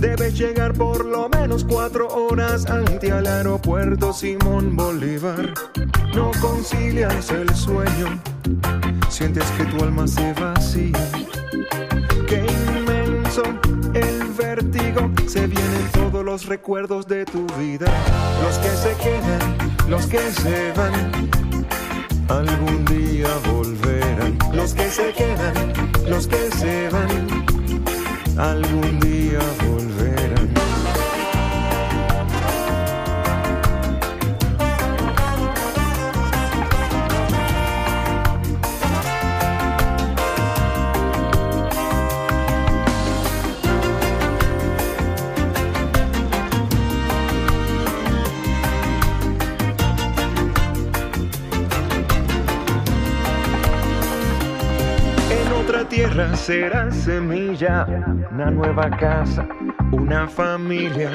Debes llegar por lo menos cuatro horas ante al aeropuerto Simón Bolívar. No concilias el sueño, sientes que tu alma se vacía. Qué inmenso el vértigo, se vienen todos los recuerdos de tu vida. Los que se quedan, los que se van algún día volverán. Los que se quedan, los que se van, algún día será semilla, una nueva casa, una familia.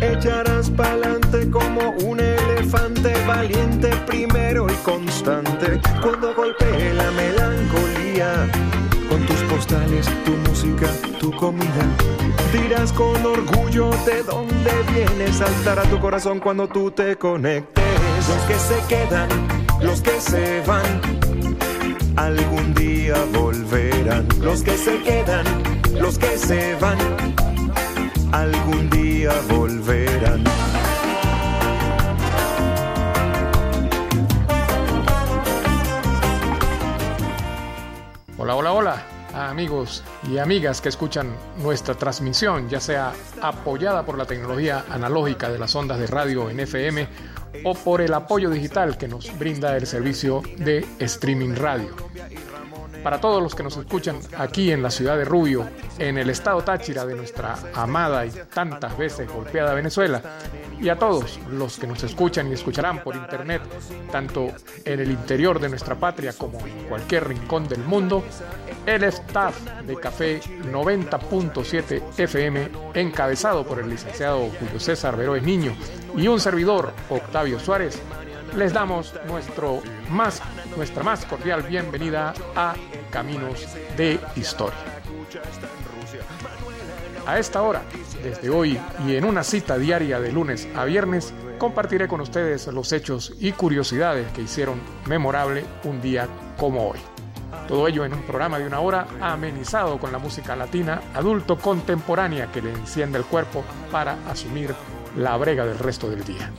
Echarás pa'lante como un elefante valiente primero y constante. Cuando golpee la melancolía, con tus postales, tu música, tu comida. Dirás con orgullo de dónde vienes, saltará tu corazón cuando tú te conectes. Los que se quedan, los que se van algún día volverán. Los que se quedan, los que se van, algún día volverán. Hola, hola, hola, amigos y amigas que escuchan nuestra transmisión, ya sea apoyada por la tecnología analógica de las ondas de radio en FM o por el apoyo digital que nos brinda el servicio de streaming radio. Para todos los que nos escuchan aquí en la ciudad de Rubio, en el estado Táchira de nuestra amada y tantas veces golpeada Venezuela, y a todos los que nos escuchan y escucharán por internet, tanto en el interior de nuestra patria como en cualquier rincón del mundo, el staff de Café 90.7 FM, encabezado por el licenciado Julio César Veroes Niño y un servidor, Octavio Suárez, les damos nuestro más, nuestra más cordial bienvenida a Caminos de Historia. A esta hora, desde hoy y en una cita diaria de lunes a viernes, compartiré con ustedes los hechos y curiosidades que hicieron memorable un día como hoy. Todo ello en un programa de una hora amenizado con la música latina adulto contemporánea que le enciende el cuerpo para asumir la brega del resto del día.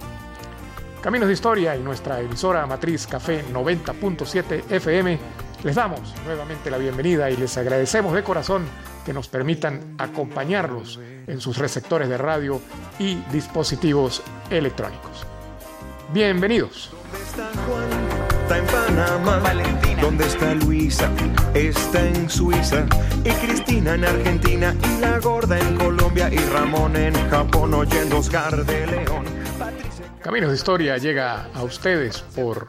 Caminos de Historia y nuestra emisora matriz Café 90.7 FM les damos nuevamente la bienvenida y les agradecemos de corazón que nos permitan acompañarlos en sus receptores de radio y dispositivos electrónicos. Bienvenidos. ¿Dónde está Juan? Está en Panamá. Valentina. ¿Dónde está Luisa? Está en Suiza. Y Cristina en Argentina. Y la gorda en Colombia. Y Ramón en Japón oyendo Oscar de León. Caminos de Historia llega a ustedes por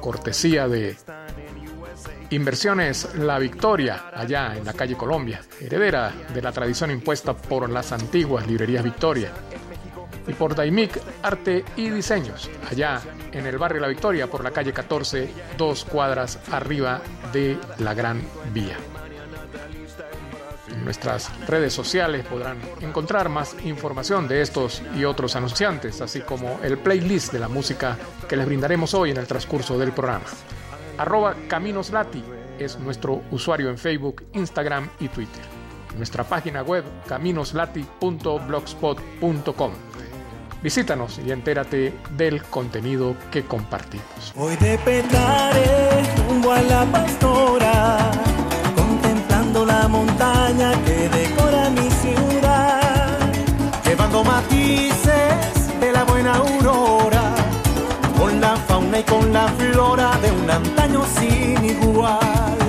cortesía de Inversiones La Victoria, allá en la calle Colombia, heredera de la tradición impuesta por las antiguas librerías Victoria. Y por Daimic Arte y Diseños, allá en el barrio La Victoria, por la calle 14, dos cuadras arriba de la Gran Vía. Nuestras redes sociales podrán encontrar más información de estos y otros anunciantes, así como el playlist de la música que les brindaremos hoy en el transcurso del programa. Arroba Caminos Lati es nuestro usuario en Facebook, Instagram y Twitter. Nuestra página web caminoslati.blogspot.com. Visítanos y entérate del contenido que compartimos. Hoy de rumbo a la pastora, la montaña que decora mi ciudad, llevando matices de la buena aurora, con la fauna y con la flora de un antaño sin igual.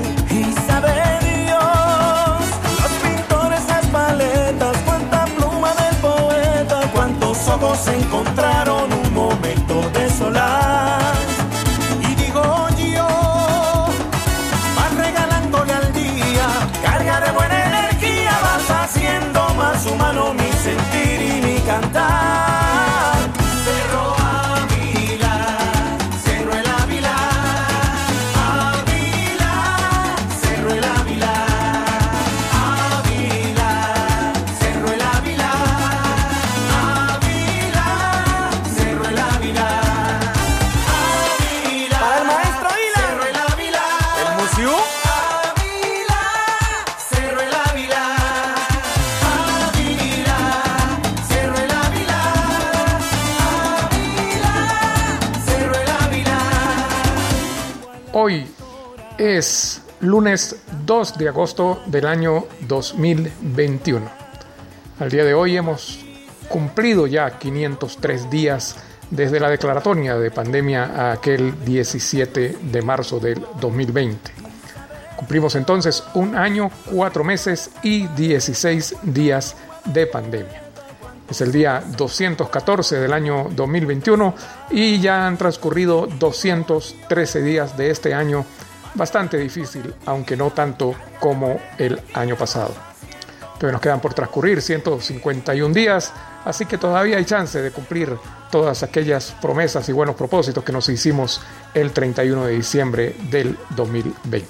Lunes 2 de agosto del año 2021. Al día de hoy hemos cumplido ya 503 días desde la declaratoria de pandemia a aquel 17 de marzo del 2020. Cumplimos entonces un año, cuatro meses y 16 días de pandemia. Es el día 214 del año 2021 y ya han transcurrido 213 días de este año bastante difícil, aunque no tanto como el año pasado. Todavía nos quedan por transcurrir 151 días, así que todavía hay chance de cumplir todas aquellas promesas y buenos propósitos que nos hicimos el 31 de diciembre del 2020.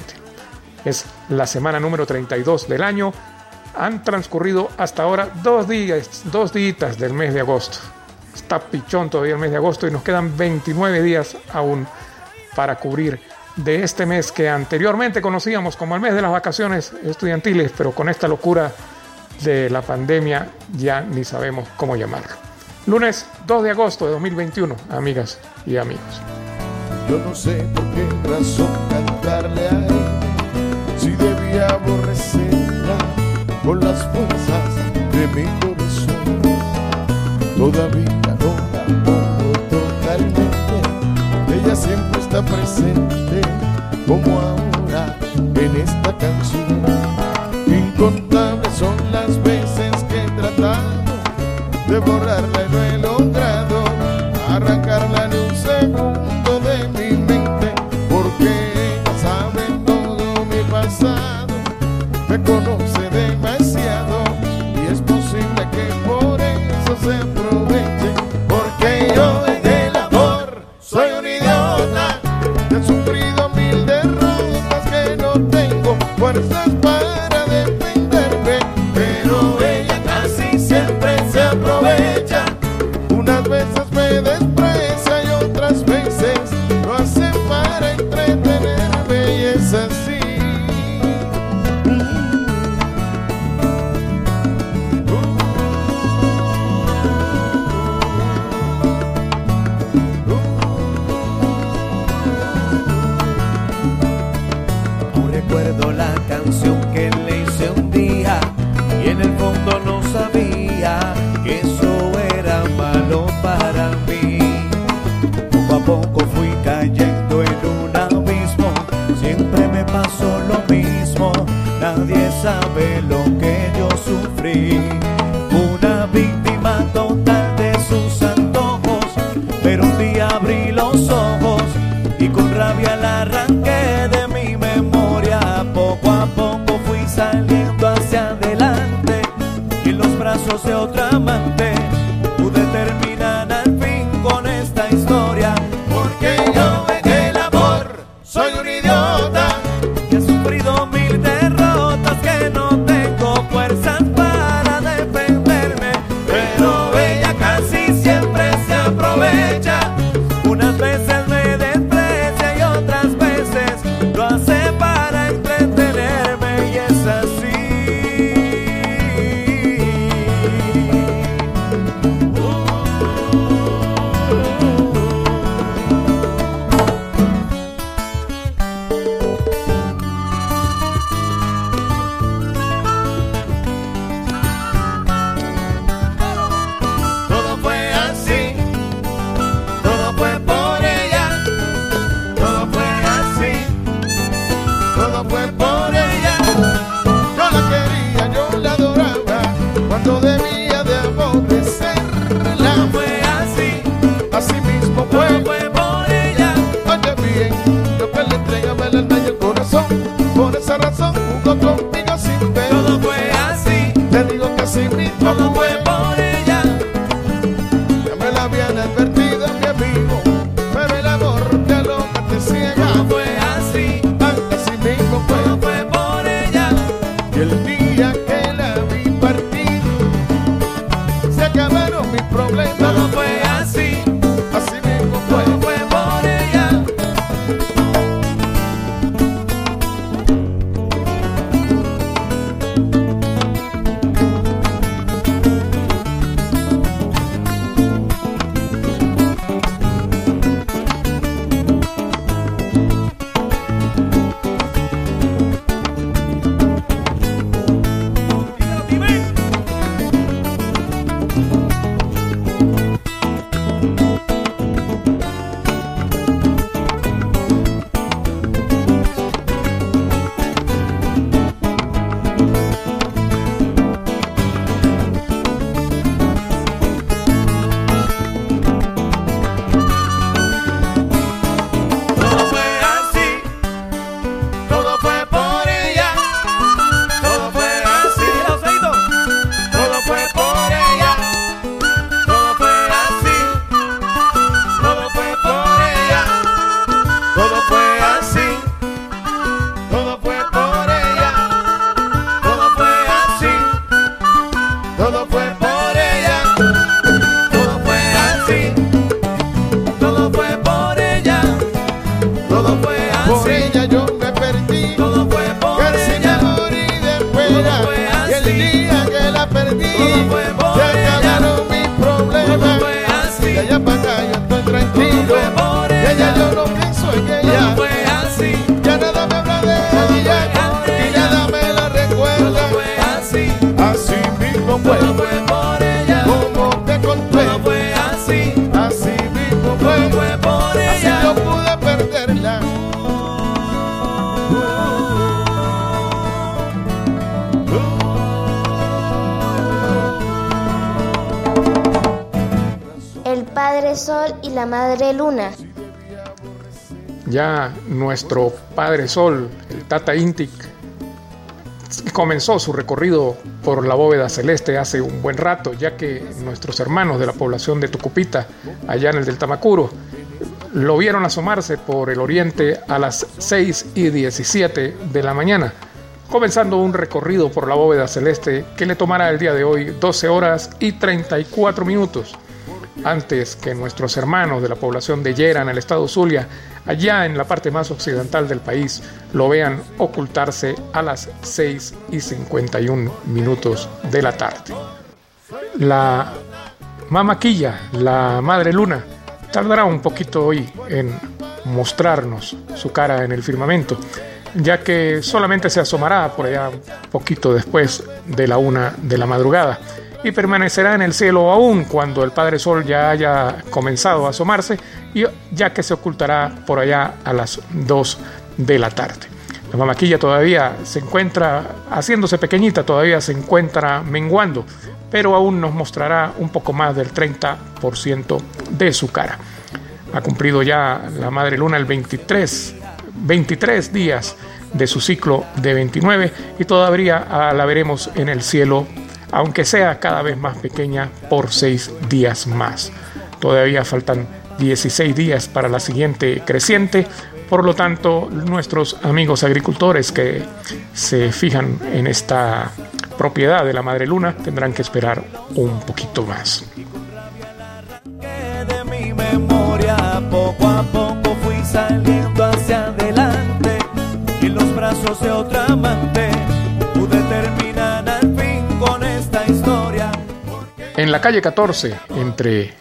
Es la semana número 32 del año han transcurrido hasta ahora dos días, dos días del mes de agosto. Está pichón todavía el mes de agosto y nos quedan 29 días aún para cubrir de este mes que anteriormente conocíamos como el mes de las vacaciones estudiantiles, pero con esta locura de la pandemia ya ni sabemos cómo llamarlo. Lunes 2 de agosto de 2021, amigas y amigos. Yo no sé por qué razón cantarle a él, si debía aborrecerla con las fuerzas de mi corazón. Todavía no la totalmente, presente como ahora en esta canción. Incontables son las veces que he tratado de borrarla y no tengo fuerzas para El Tata Intic, comenzó su recorrido por la bóveda celeste hace un buen rato, ya que nuestros hermanos de la población de Tucupita, allá en el del Tamacuro, lo vieron asomarse por el oriente a las 6 y 17 de la mañana, comenzando un recorrido por la bóveda celeste que le tomará el día de hoy 12 horas y 34 minutos antes que nuestros hermanos de la población de Yera en el estado Zulia, allá en la parte más occidental del país, lo vean ocultarse a las 6 y 51 minutos de la tarde. La mamaquilla, la madre luna, tardará un poquito hoy en mostrarnos su cara en el firmamento, ya que solamente se asomará por allá un poquito después de la una de la madrugada y permanecerá en el cielo aún cuando el Padre Sol ya haya comenzado a asomarse y ya que se ocultará por allá a las 2 de la tarde. La mamaquilla todavía se encuentra haciéndose pequeñita, todavía se encuentra menguando, pero aún nos mostrará un poco más del 30% de su cara. Ha cumplido ya la Madre Luna el 23, 23 días de su ciclo de 29 y todavía la veremos en el cielo aunque sea cada vez más pequeña por seis días más. Todavía faltan 16 días para la siguiente creciente, por lo tanto nuestros amigos agricultores que se fijan en esta propiedad de la Madre Luna tendrán que esperar un poquito más. Poco a poco fui saliendo hacia adelante en los brazos de otra amante En la calle 14, entre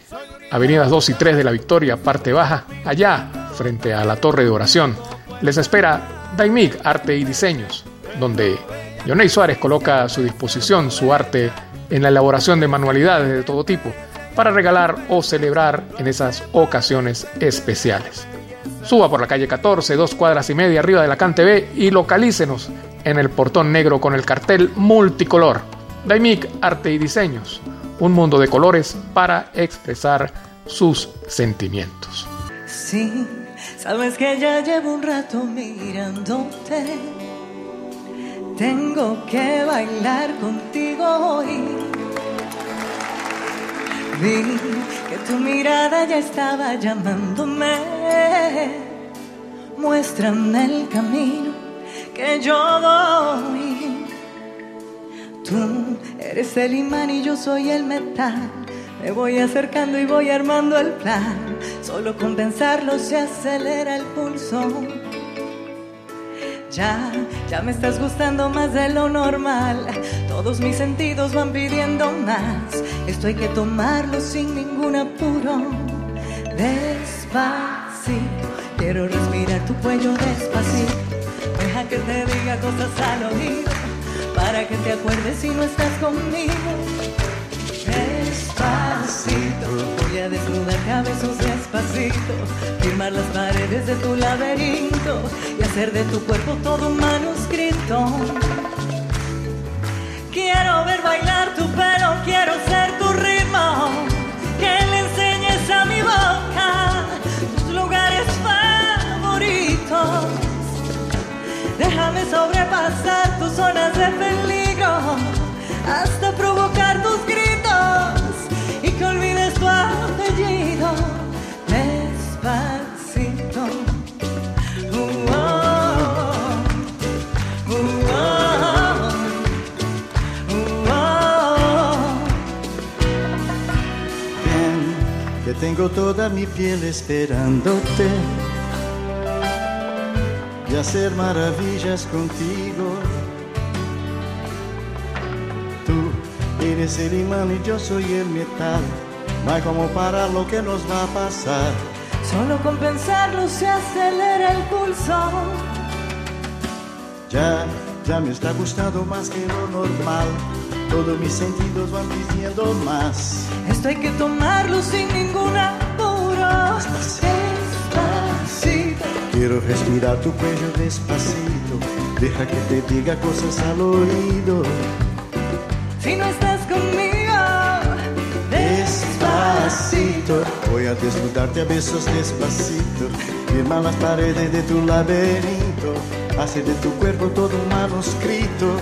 avenidas 2 y 3 de la Victoria, parte baja, allá, frente a la Torre de Oración, les espera Daimig Arte y Diseños, donde Yonei Suárez coloca a su disposición su arte en la elaboración de manualidades de todo tipo para regalar o celebrar en esas ocasiones especiales. Suba por la calle 14, dos cuadras y media arriba de la Cante B y localícenos en el portón negro con el cartel multicolor. Daimic Arte y Diseños, un mundo de colores para expresar sus sentimientos. Sí, sabes que ya llevo un rato mirándote. Tengo que bailar contigo hoy. Vi que tu mirada ya estaba llamándome. Muéstrame el camino que yo voy. Tú eres el imán y yo soy el metal. Me voy acercando y voy armando el plan. Solo con pensarlo se acelera el pulso. Ya, ya me estás gustando más de lo normal. Todos mis sentidos van pidiendo más. Esto hay que tomarlo sin ningún apuro. Despacito, quiero respirar tu cuello despacito. Deja que te diga cosas al oído. Para que te acuerdes si no estás conmigo. Despacito, voy a desnudar cabezos despacito, firmar las paredes de tu laberinto y hacer de tu cuerpo todo un manuscrito. Quiero ver bailar tu pelo, quiero ser tu ritmo, tengo toda mi piel esperándote y hacer maravillas contigo. Tú eres el imán y yo soy el metal. No hay como parar lo que nos va a pasar. Solo con pensarlo se acelera el pulso. Ya, ya me está gustando más que lo normal. Todos mis sentidos van pidiendo más. Esto hay que tomarlo sin ningún apuro. Despacito. Quiero respirar tu cuello despacito. Deja que te diga cosas al oído. Si no estás conmigo, Despacito. Voy a desnudarte a besos despacito. Firma las paredes de tu laberinto. Hace de tu cuerpo todo un manuscrito.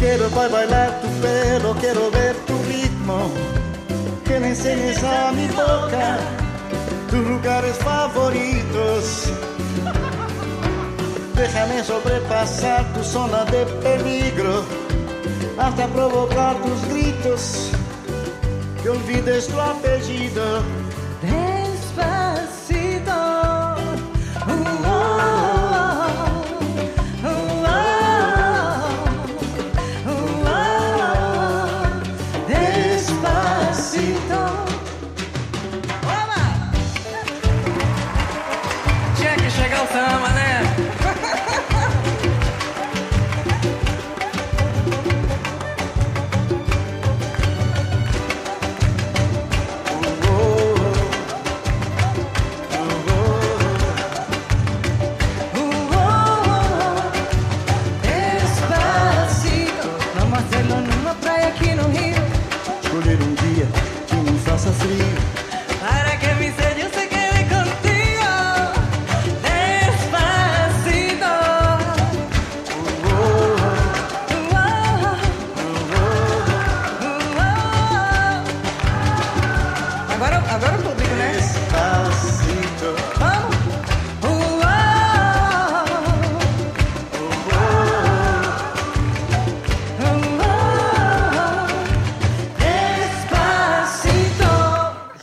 Quiero ba- bailar tu pelo, quiero ver tu ritmo. Que me enseñes a mi boca tus lugares favoritos. Déjame sobrepasar tu zona de peligro hasta provocar tus gritos. Que olvides tu apellido.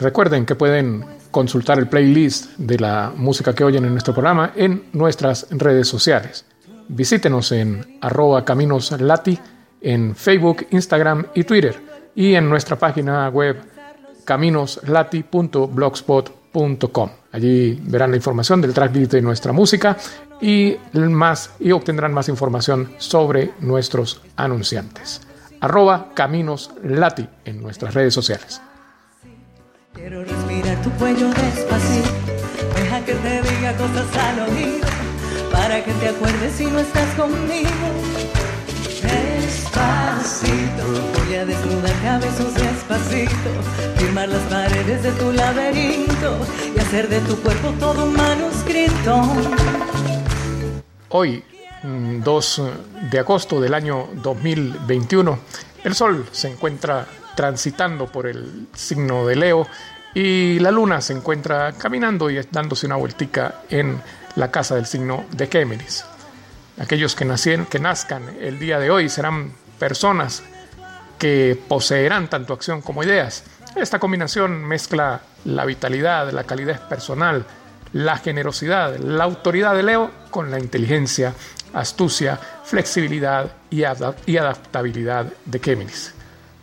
Recuerden que pueden consultar el playlist de la música que oyen en nuestro programa en nuestras redes sociales. Visítenos en arroba caminoslati en Facebook, Instagram y Twitter y en nuestra página web caminoslati.blogspot.com. Allí verán la información del tracklist de nuestra música y, más, y obtendrán más información sobre nuestros anunciantes. Arroba caminoslati en nuestras redes sociales. Quiero respirar tu cuello despacito. Deja que te diga cosas al oído. Para que te acuerdes si no estás conmigo. Despacito. Voy a desnudar cabezos despacito. Firmar las paredes de tu laberinto. Y hacer de tu cuerpo todo un manuscrito. Hoy, mm, 2 de agosto del año 2021, el Sol se encuentra transitando por el signo de Leo y la Luna se encuentra caminando y dándose una vueltica en la casa del signo de Géminis. Aquellos que, nacien, que nazcan el día de hoy serán personas que poseerán tanto acción como ideas. Esta combinación mezcla la vitalidad, la calidez personal, la generosidad, la autoridad de Leo con la inteligencia, astucia, flexibilidad y, adap- y adaptabilidad de Géminis.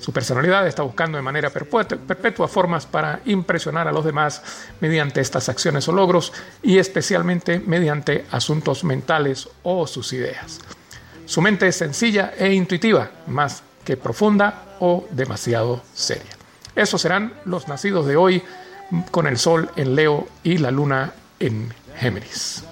Su personalidad está buscando de manera perpetua, formas para impresionar a los demás mediante estas acciones o logros y especialmente mediante asuntos mentales o sus ideas. Su mente es sencilla e intuitiva, más que profunda o demasiado seria. Esos serán los nacidos de hoy con el Sol en Leo y la Luna en Géminis.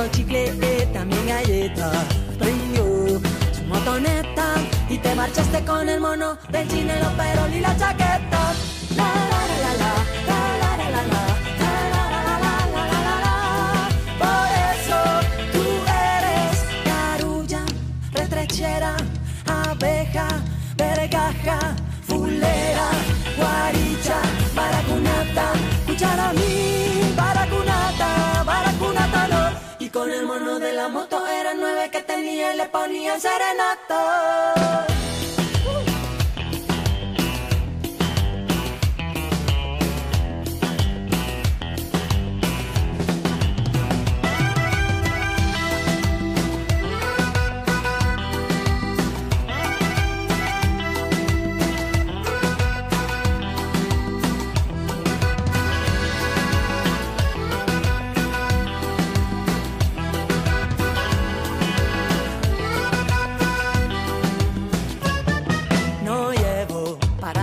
Brindó chicle y también galleta, prendió su motoneta y te marchaste con el mono del chinelo, pero y la chaqueta. le ponían serenato.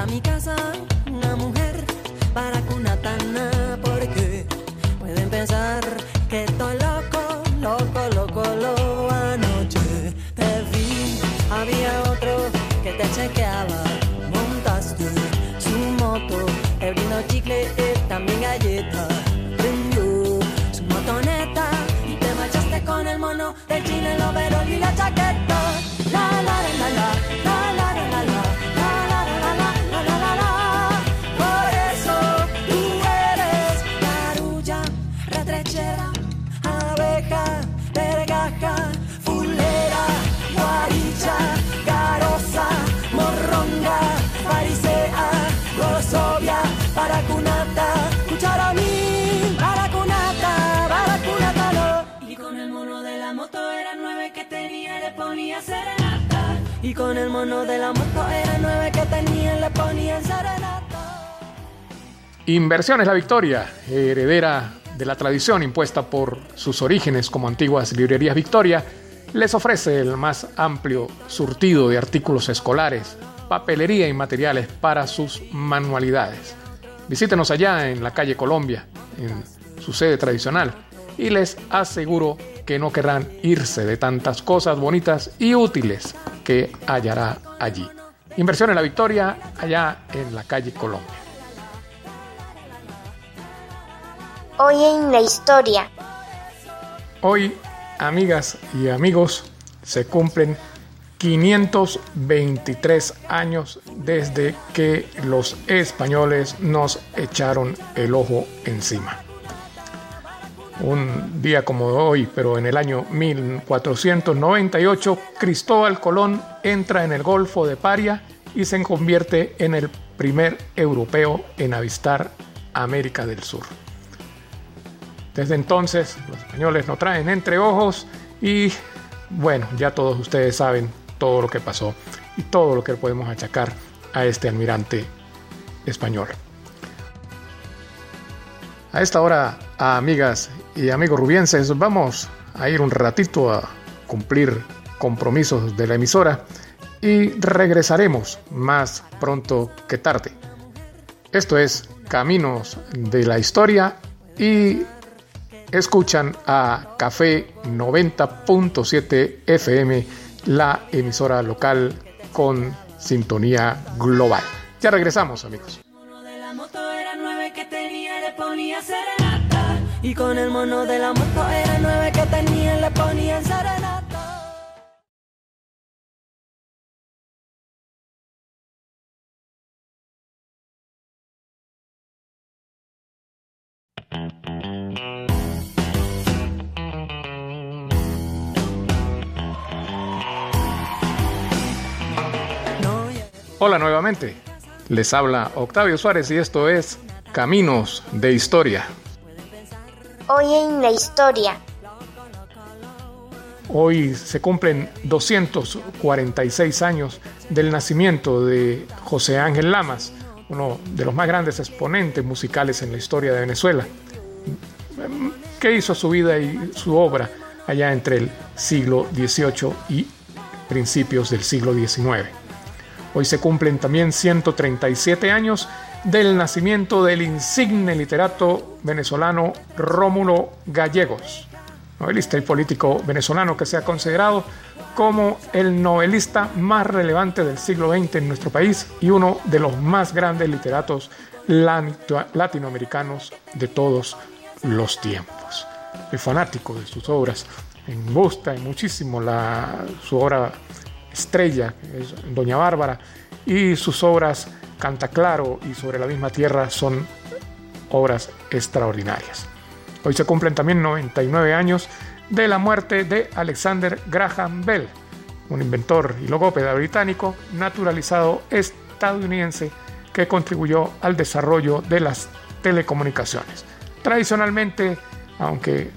Mi casa el mono de la moto era que le. Inversiones La Victoria, heredera de la tradición impuesta por sus orígenes como antiguas librerías Victoria, les ofrece el más amplio surtido de artículos escolares, papelería y materiales para sus manualidades. Visítenos allá en la calle Colombia, en su sede tradicional, y les aseguro que no querrán irse de tantas cosas bonitas y útiles que hallará allí. Inversión en la Victoria, allá en la calle Colombia. Hoy en la historia. Hoy, amigas y amigos, se cumplen 523 años desde que los españoles nos echaron el ojo encima. Un día como hoy, pero en el año 1498, Cristóbal Colón entra en el Golfo de Paria y se convierte en el primer europeo en avistar América del Sur. Desde entonces, los españoles nos traen entre ojos y, bueno, ya todos ustedes saben todo lo que pasó y todo lo que podemos achacar a este almirante español. A esta hora, amigas y amigos rubienses, vamos a ir un ratito a cumplir compromisos de la emisora y regresaremos más pronto que tarde. Esto es Caminos de la Historia y escuchan a Café 90.7 FM, la emisora local con sintonía global. Ya regresamos, amigos. Y con el mono de la moto era nueve que tenía, le ponía serenata. No, ya- Hola nuevamente. Les habla Octavio Suárez y esto es Caminos de Historia. Hoy en la historia. Hoy se cumplen 246 años del nacimiento de José Ángel Lamas, uno de los más grandes exponentes musicales en la historia de Venezuela, que hizo su vida y su obra allá entre el siglo XVIII y principios del siglo XIX. Hoy se cumplen también 137 años del nacimiento del insigne literato venezolano Rómulo Gallegos, novelista y político venezolano que se ha considerado como el novelista más relevante del siglo XX en nuestro país y uno de los más grandes literatos latinoamericanos de todos los tiempos. El fanático de sus obras, me gusta muchísimo su obra estrella, es Doña Bárbara, y sus obras Canta Claro y Sobre la misma tierra son obras extraordinarias. Hoy se cumplen también 99 años de la muerte de Alexander Graham Bell, un inventor y logópeda británico naturalizado estadounidense que contribuyó al desarrollo de las telecomunicaciones. Tradicionalmente, aunque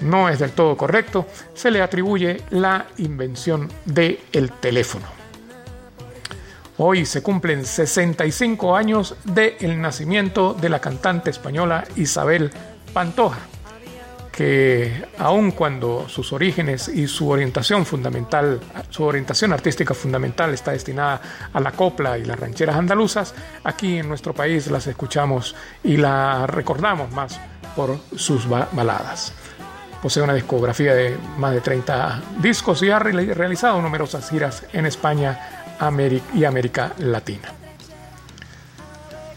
no es del todo correcto, se le atribuye la invención del el teléfono. Hoy se cumplen 65 años del nacimiento de la cantante española Isabel Pantoja, que aun cuando sus orígenes y su orientación fundamental, su orientación artística fundamental está destinada a la copla y las rancheras andaluzas, aquí en nuestro país las escuchamos y la recordamos más por sus baladas. Posee una discografía de más de 30 discos y ha realizado numerosas giras en España y América Latina.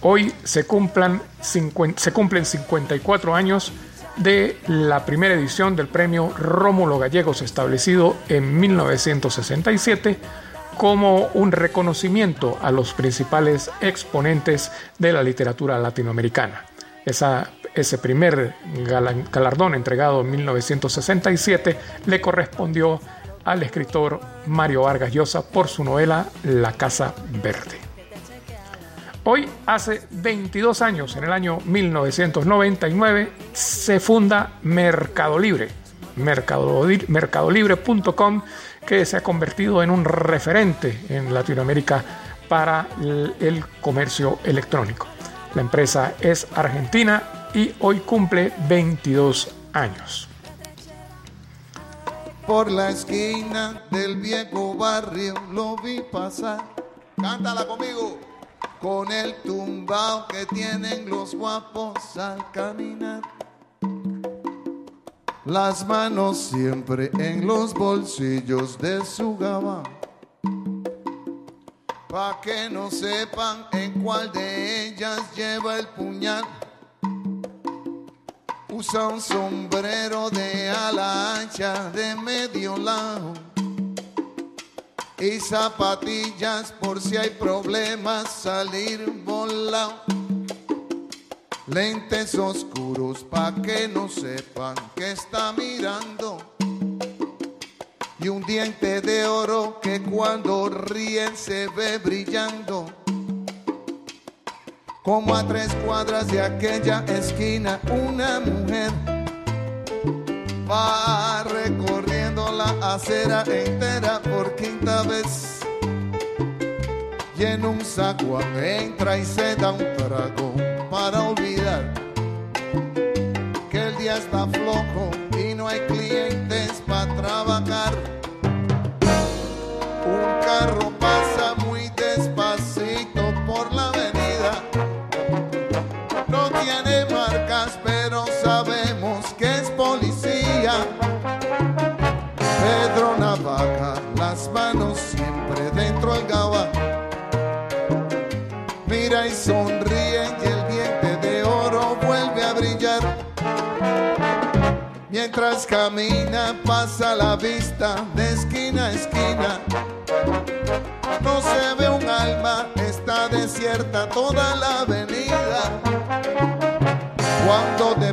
Hoy se, cumplan, se cumplen 54 años de la primera edición del premio Rómulo Gallegos establecido en 1967 como un reconocimiento a los principales exponentes de la literatura latinoamericana. Esa ese primer galardón entregado en 1967 le correspondió al escritor Mario Vargas Llosa por su novela La Casa Verde. Hoy, hace 22 años, en el año 1999, se funda Mercado Libre, mercadolibre.com, que se ha convertido en un referente en Latinoamérica para el comercio electrónico. La empresa es argentina y hoy cumple 22 años. Por la esquina del viejo barrio lo vi pasar. Cántala conmigo. Con el tumbao que tienen los guapos al caminar. Las manos siempre en los bolsillos de su gabán. Pa' que no sepan en cuál de ellas lleva el puñal Usa un sombrero de ala ancha de medio lado y zapatillas por si hay problemas salir volado. Lentes oscuros pa' que no sepan que está mirando. Y un diente de oro que cuando ríen se ve brillando como a tres cuadras de aquella esquina, una mujer va recorriendo la acera entera por quinta vez. Y en un saco entra y se da un trago para olvidar que el día está flojo y no hay clientes para trabajar. Manos siempre dentro del gaba. Mira y sonríe y el diente de oro vuelve a brillar. Mientras camina pasa la vista de esquina a esquina. No se ve un alma, está desierta toda la avenida cuando de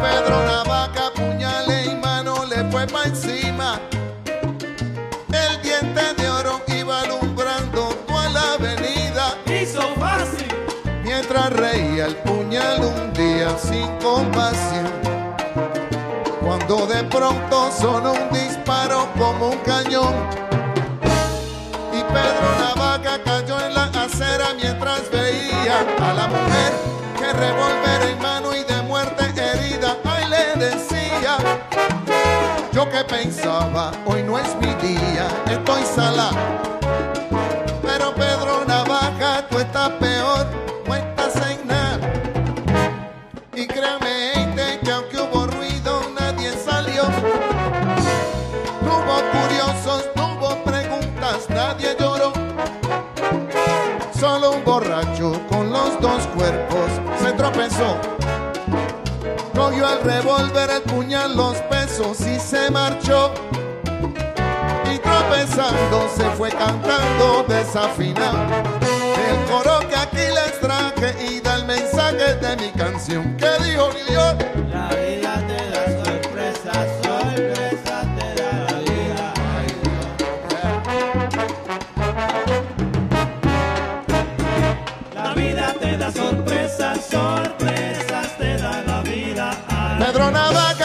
Pedro Navaca, puñales y mano le fue pa' encima. El diente de oro iba alumbrando toda la avenida. Hizo fácil. Mientras reía el puñal un día sin compasión. Cuando de pronto sonó un disparo como un cañón. Y Pedro Navaca cayó en la acera mientras veía a la mujer que revolver en mano y de pensaba, hoy no es mi día, estoy sala. Pero Pedro Navaja, tú estás peor, no estás en. Y créame, gente, que aunque hubo ruido, nadie salió. Tuvo curiosos, tuvo preguntas, nadie lloró. Solo un borracho con los dos cuerpos se tropezó. Cogió el revólver, el puñal, los pesos y se marchó. Y tropezando se fue cantando desafinado. El coro que aquí les traje y da el mensaje de mi canción. ¿Qué dijo Dios? La vida te da sorpresas, sorpresas te da la vida. La vida te da sorpresas, sorpresas te da la vida. Ay, Pedro Navaja,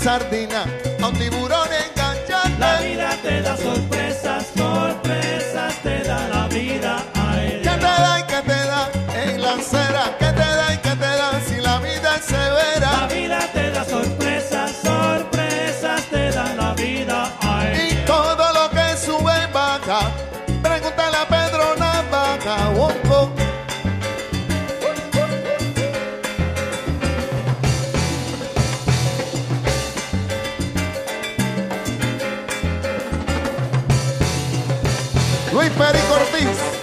sardina, Luis Perico Ortiz.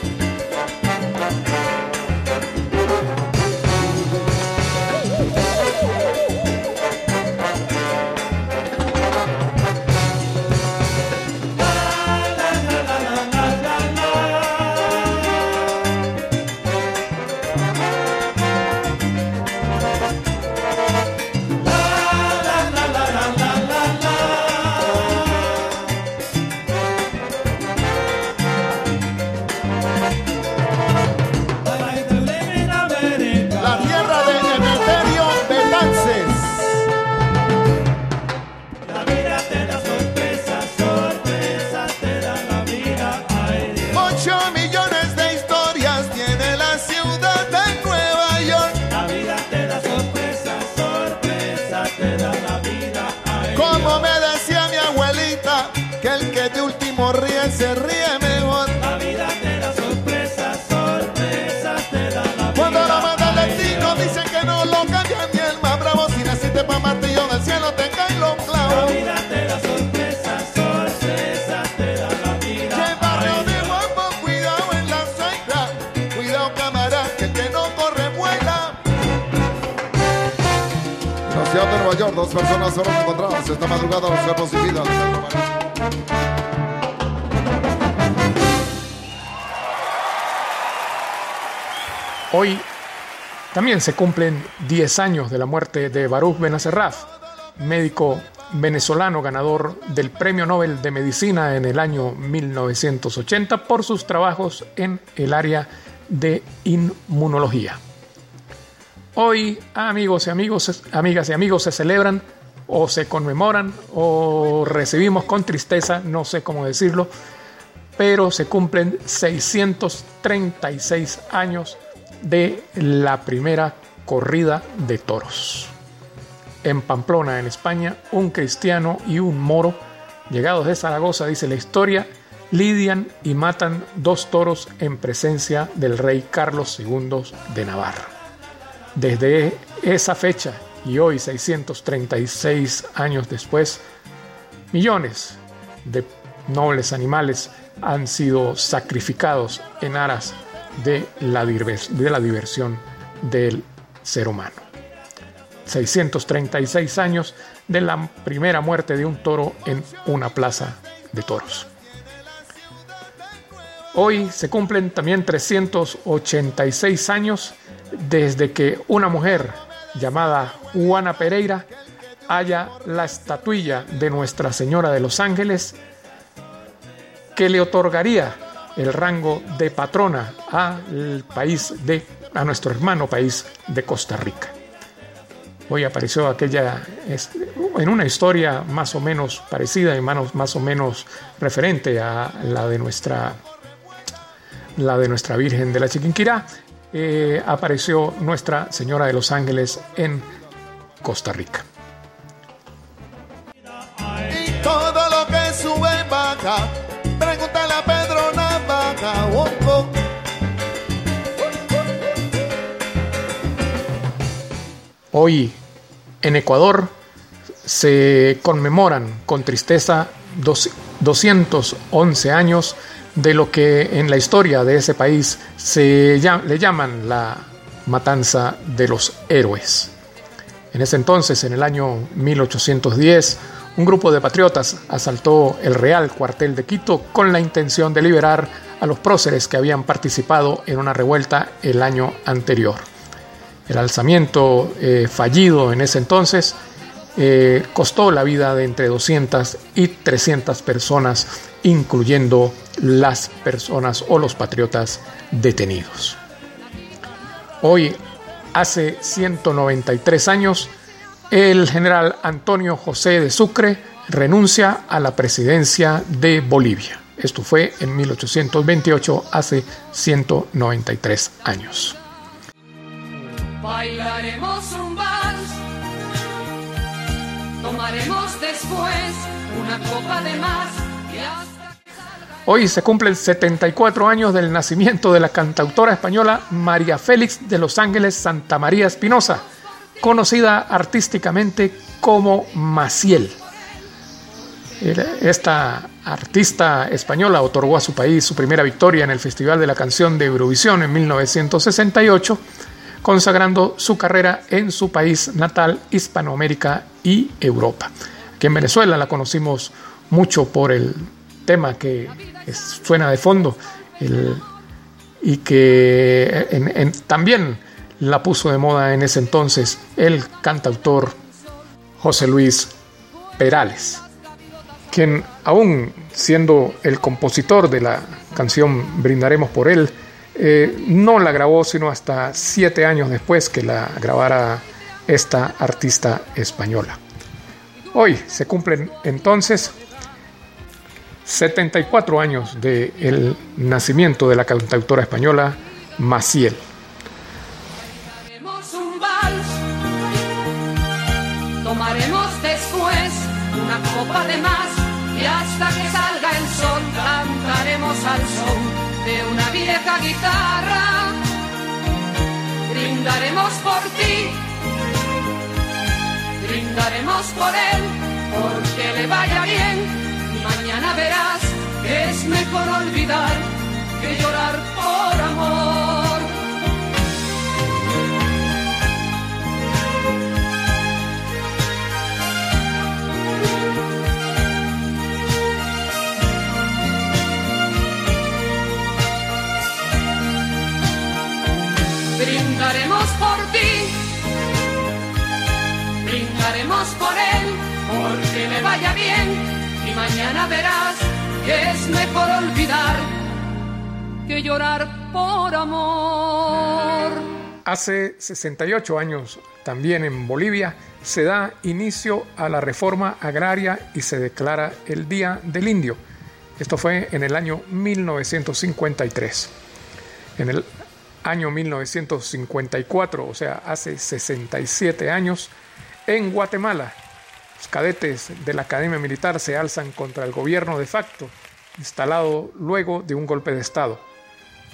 Hoy también se cumplen 10 años de la muerte de Baruch Benacerraf, médico venezolano ganador del Premio Nobel de Medicina en el año 1980 por sus trabajos en el área de inmunología. Hoy, amigos y amigos, amigas y amigos, se celebran o se conmemoran o recibimos con tristeza, no sé cómo decirlo, pero se cumplen 636 años de la primera corrida de toros. En Pamplona, en España, un cristiano y un moro, llegados de Zaragoza, dice la historia, lidian y matan dos toros en presencia del rey Carlos II de Navarra. Desde esa fecha y hoy, 636 años después, millones de nobles animales han sido sacrificados en aras de la, de la diversión del ser humano. 636 años de la primera muerte de un toro en una plaza de toros. Hoy se cumplen también 386 años desde que una mujer llamada Juana Pereira haya la estatuilla de Nuestra Señora de los Ángeles que le otorgaría el rango de patrona al país de a nuestro hermano país de Costa Rica. Hoy apareció aquella en una historia más o menos parecida y más o menos referente a la de nuestra la de nuestra Virgen de la Chiquinquirá, eh, apareció Nuestra Señora de los Ángeles en Costa Rica. Y todo lo que sube Hoy en Ecuador se conmemoran con tristeza 211 años de lo que en la historia de ese país se le llaman la matanza de los héroes. En ese entonces, en el año 1810, un grupo de patriotas asaltó el Real Cuartel de Quito con la intención de liberar a los próceres que habían participado en una revuelta el año anterior. El alzamiento eh, fallido en ese entonces eh, costó la vida de entre 200 y 300 personas, incluyendo las personas o los patriotas detenidos. Hoy, hace 193 años, el general Antonio José de Sucre renuncia a la presidencia de Bolivia. Esto fue en 1828, hace 193 años. Bailaremos un vals, tomaremos después una copa de más. Hoy se cumplen 74 años del nacimiento de la cantautora española María Félix de Los Ángeles Santa María Espinosa, conocida artísticamente como Maciel. Esta artista española otorgó a su país su primera victoria en el Festival de la Canción de Eurovisión en 1968 consagrando su carrera en su país natal, Hispanoamérica y Europa. Aquí en Venezuela la conocimos mucho por el tema que suena de fondo y que también la puso de moda en ese entonces el cantautor José Luis Perales, quien aún siendo el compositor de la canción Brindaremos por él, eh, no la grabó sino hasta siete años después que la grabara esta artista española. Hoy se cumplen entonces 74 años del nacimiento de la cantautora española Maciel. Tomaremos después una copa de más y hasta que salga el sol cantaremos al sol guitarra. Brindaremos por ti, brindaremos por él, porque le vaya bien. Mañana verás que es mejor olvidar que llorar por amor. Bien y mañana verás que es mejor olvidar que llorar por amor. Hace 68 años, también en Bolivia, se da inicio a la reforma agraria y se declara el Día del Indio. Esto fue en el año 1953. En el año 1954, o sea, hace 67 años, en Guatemala. Los cadetes de la Academia Militar se alzan contra el gobierno de facto, instalado luego de un golpe de Estado.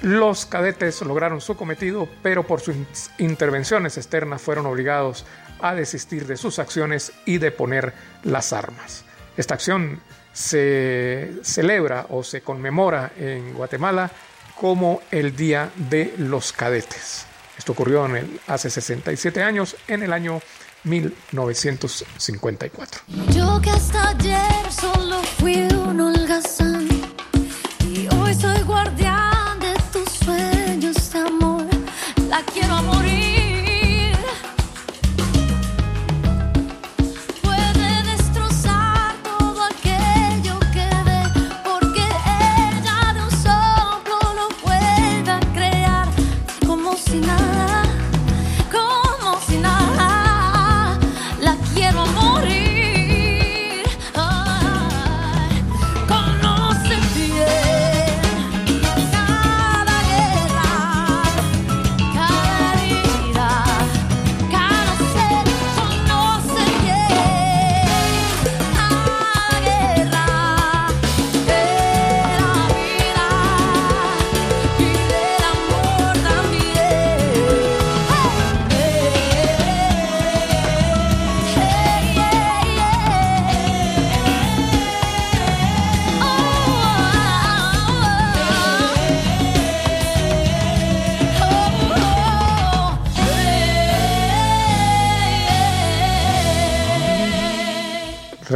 Los cadetes lograron su cometido, pero por sus intervenciones externas fueron obligados a desistir de sus acciones y de poner las armas. Esta acción se celebra o se conmemora en Guatemala como el Día de los Cadetes. Esto ocurrió hace 67 años, en el año 1954. Yo que hasta ayer solo fui un holgazán y hoy soy guardián de tus sueños de amor. La quiero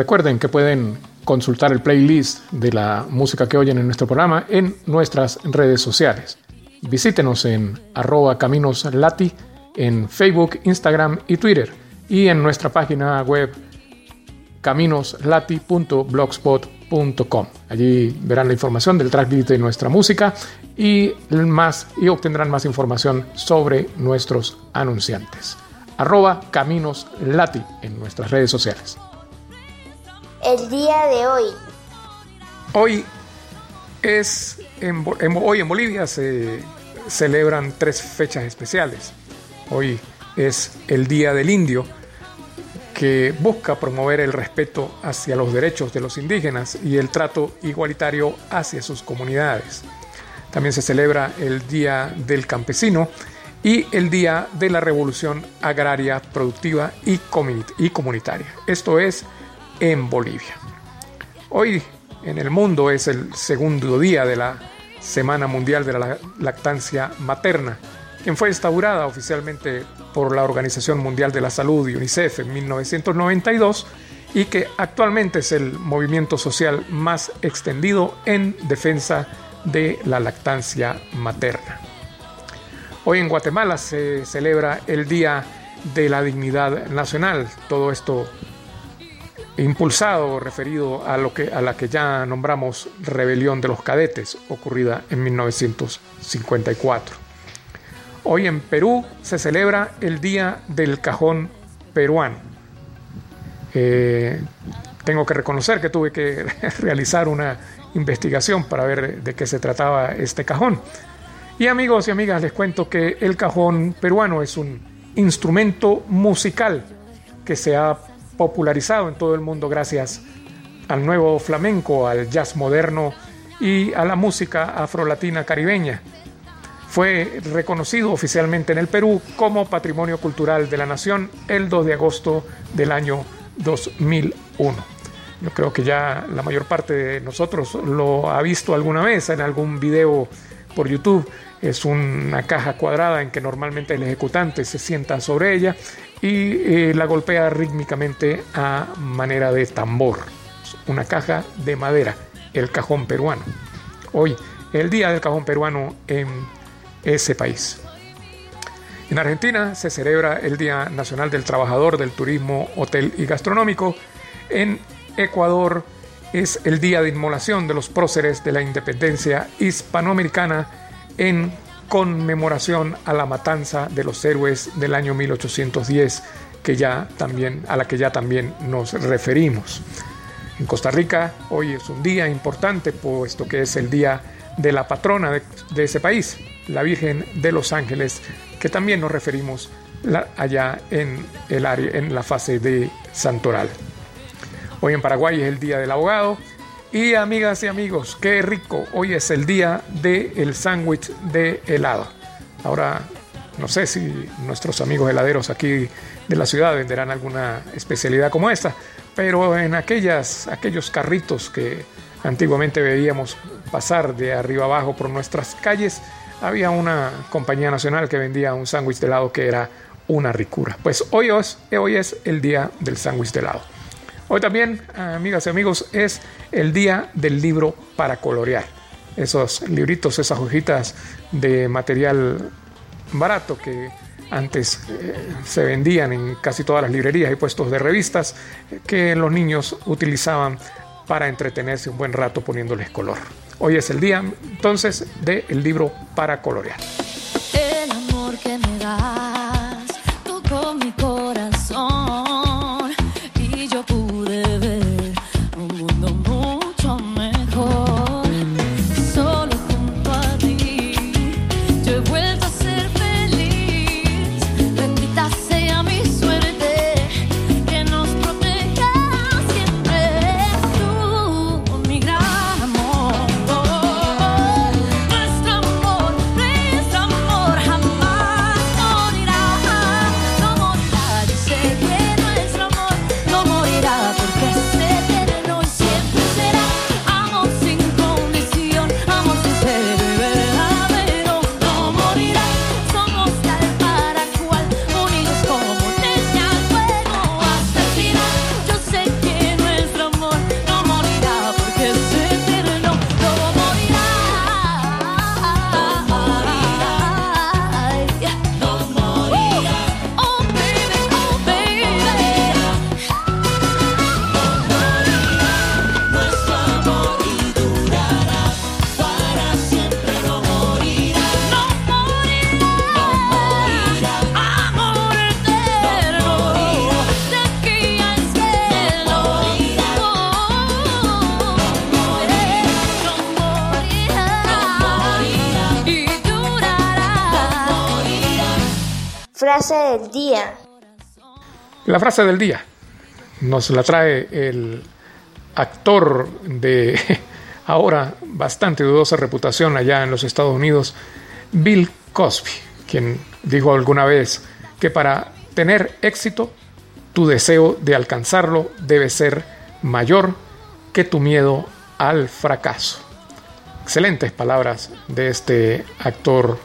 Recuerden que pueden consultar el playlist de la música que oyen en nuestro programa en nuestras redes sociales. Visítenos en arroba caminoslati en Facebook, Instagram y Twitter y en nuestra página web caminoslati.blogspot.com. Allí verán la información del tracklist de nuestra música y, más, y obtendrán más información sobre nuestros anunciantes. Arroba caminoslati en nuestras redes sociales. El día de hoy. Hoy es hoy en Bolivia se celebran tres fechas especiales. Hoy es el Día del Indio, que busca promover el respeto hacia los derechos de los indígenas y el trato igualitario hacia sus comunidades. También se celebra el Día del Campesino y el Día de la Revolución Agraria Productiva y, Comunitaria. Esto es en Bolivia. Hoy en el mundo es el segundo día de la Semana Mundial de la Lactancia Materna quien fue instaurada oficialmente por la Organización Mundial de la Salud y UNICEF en 1992 y que actualmente es el movimiento social más extendido en defensa de la lactancia materna. Hoy en Guatemala se celebra el Día de la Dignidad Nacional, todo esto impulsado, referido a, lo que, a la que ya nombramos Rebelión de los Cadetes, ocurrida en 1954. Hoy en Perú se celebra el Día del Cajón Peruano. Eh, tengo que reconocer que tuve que realizar una investigación para ver de qué se trataba este cajón. Y amigos y amigas, les cuento que el cajón peruano es un instrumento musical que se ha popularizado en todo el mundo gracias al nuevo flamenco, al jazz moderno y a la música afrolatina caribeña fue reconocido oficialmente en el Perú como Patrimonio Cultural de la Nación el 2 de agosto del año 2001. Yo creo que ya la mayor parte de nosotros lo ha visto alguna vez en algún video por YouTube. Es una caja cuadrada en que normalmente el ejecutante se sienta sobre ella y eh, la golpea rítmicamente a manera de tambor. Una caja de madera, el cajón peruano. Hoy, el Día del Cajón Peruano en ese país. En Argentina se celebra el Día Nacional del Trabajador del Turismo, Hotel y Gastronómico. En Ecuador es el Día de Inmolación de los Próceres de la Independencia Hispanoamericana en conmemoración a la matanza de los héroes del año 1810 que ya también, a la que ya también nos referimos. En Costa Rica hoy es un día importante puesto que es el día de la patrona de ese país, la Virgen de los Ángeles, que también nos referimos allá en, el área, en la fase de Santoral. Hoy en Paraguay es el Día del Abogado. Y amigas y amigos, qué rico, hoy es el día del sándwich de helado. Ahora, no sé si nuestros amigos heladeros aquí de la ciudad venderán alguna especialidad como esta, pero en aquellas, aquellos carritos que antiguamente veíamos pasar de arriba abajo por nuestras calles, había una compañía nacional que vendía un sándwich de helado que era una ricura. Pues hoy es, hoy es el día del sándwich de helado. Hoy también, amigas y amigos, es el día del libro para colorear. Esos libritos, esas hojitas de material barato que antes eh, se vendían en casi todas las librerías y puestos de revistas que los niños utilizaban para entretenerse un buen rato poniéndoles color. Hoy es el día entonces del libro para colorear. El amor que me das frase del día. La frase del día nos la trae el actor de ahora bastante dudosa reputación allá en los Estados Unidos, Bill Cosby, quien dijo alguna vez que para tener éxito, tu deseo de alcanzarlo debe ser mayor que tu miedo al fracaso. Excelentes palabras de este actor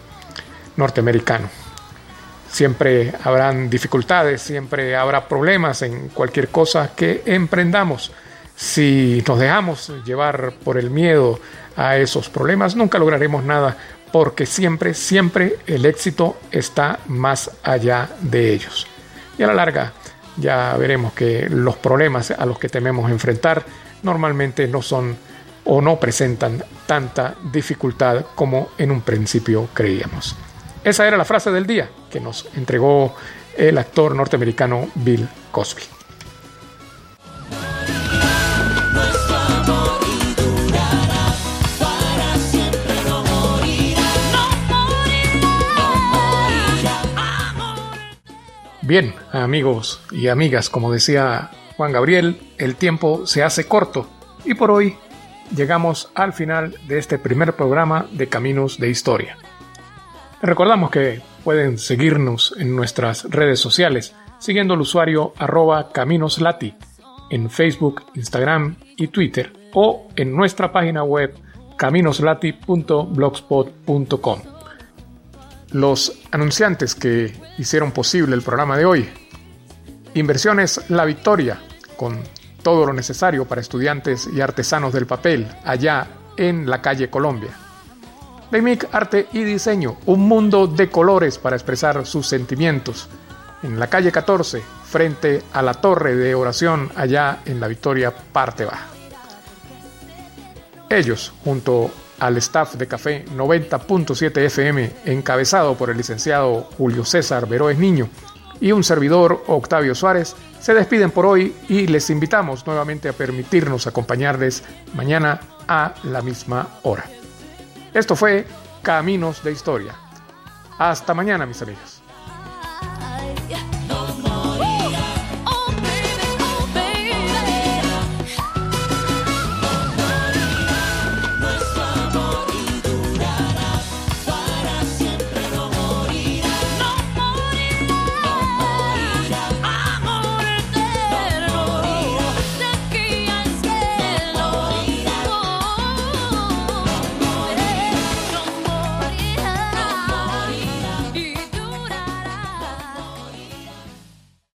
norteamericano. Siempre habrán dificultades, siempre habrá problemas en cualquier cosa que emprendamos. Si nos dejamos llevar por el miedo a esos problemas, nunca lograremos nada porque siempre, siempre el éxito está más allá de ellos. Y a la larga ya veremos que los problemas a los que tememos enfrentar normalmente no son o no presentan tanta dificultad como en un principio creíamos. Esa era la frase del día que nos entregó el actor norteamericano Bill Cosby. Bien, amigos y amigas, como decía Juan Gabriel, el tiempo se hace corto y por hoy llegamos al final de este primer programa de Caminos de Historia. Recordamos que pueden seguirnos en nuestras redes sociales siguiendo el usuario arroba caminoslati en Facebook, Instagram y Twitter o en nuestra página web caminoslati.blogspot.com. Los anunciantes que hicieron posible el programa de hoy. Inversiones La Victoria, con todo lo necesario para estudiantes y artesanos del papel, allá en la calle Colombia. DEMIC Arte y Diseño, un mundo de colores para expresar sus sentimientos. En la calle 14, frente a la torre de oración allá en la Victoria Parte Baja. Ellos, junto al staff de Café 90.7 FM, encabezado por el licenciado Julio César Veroes Niño y un servidor Octavio Suárez, se despiden por hoy y les invitamos nuevamente a permitirnos acompañarles mañana a la misma hora. Esto fue Caminos de Historia. Hasta mañana, mis amigos.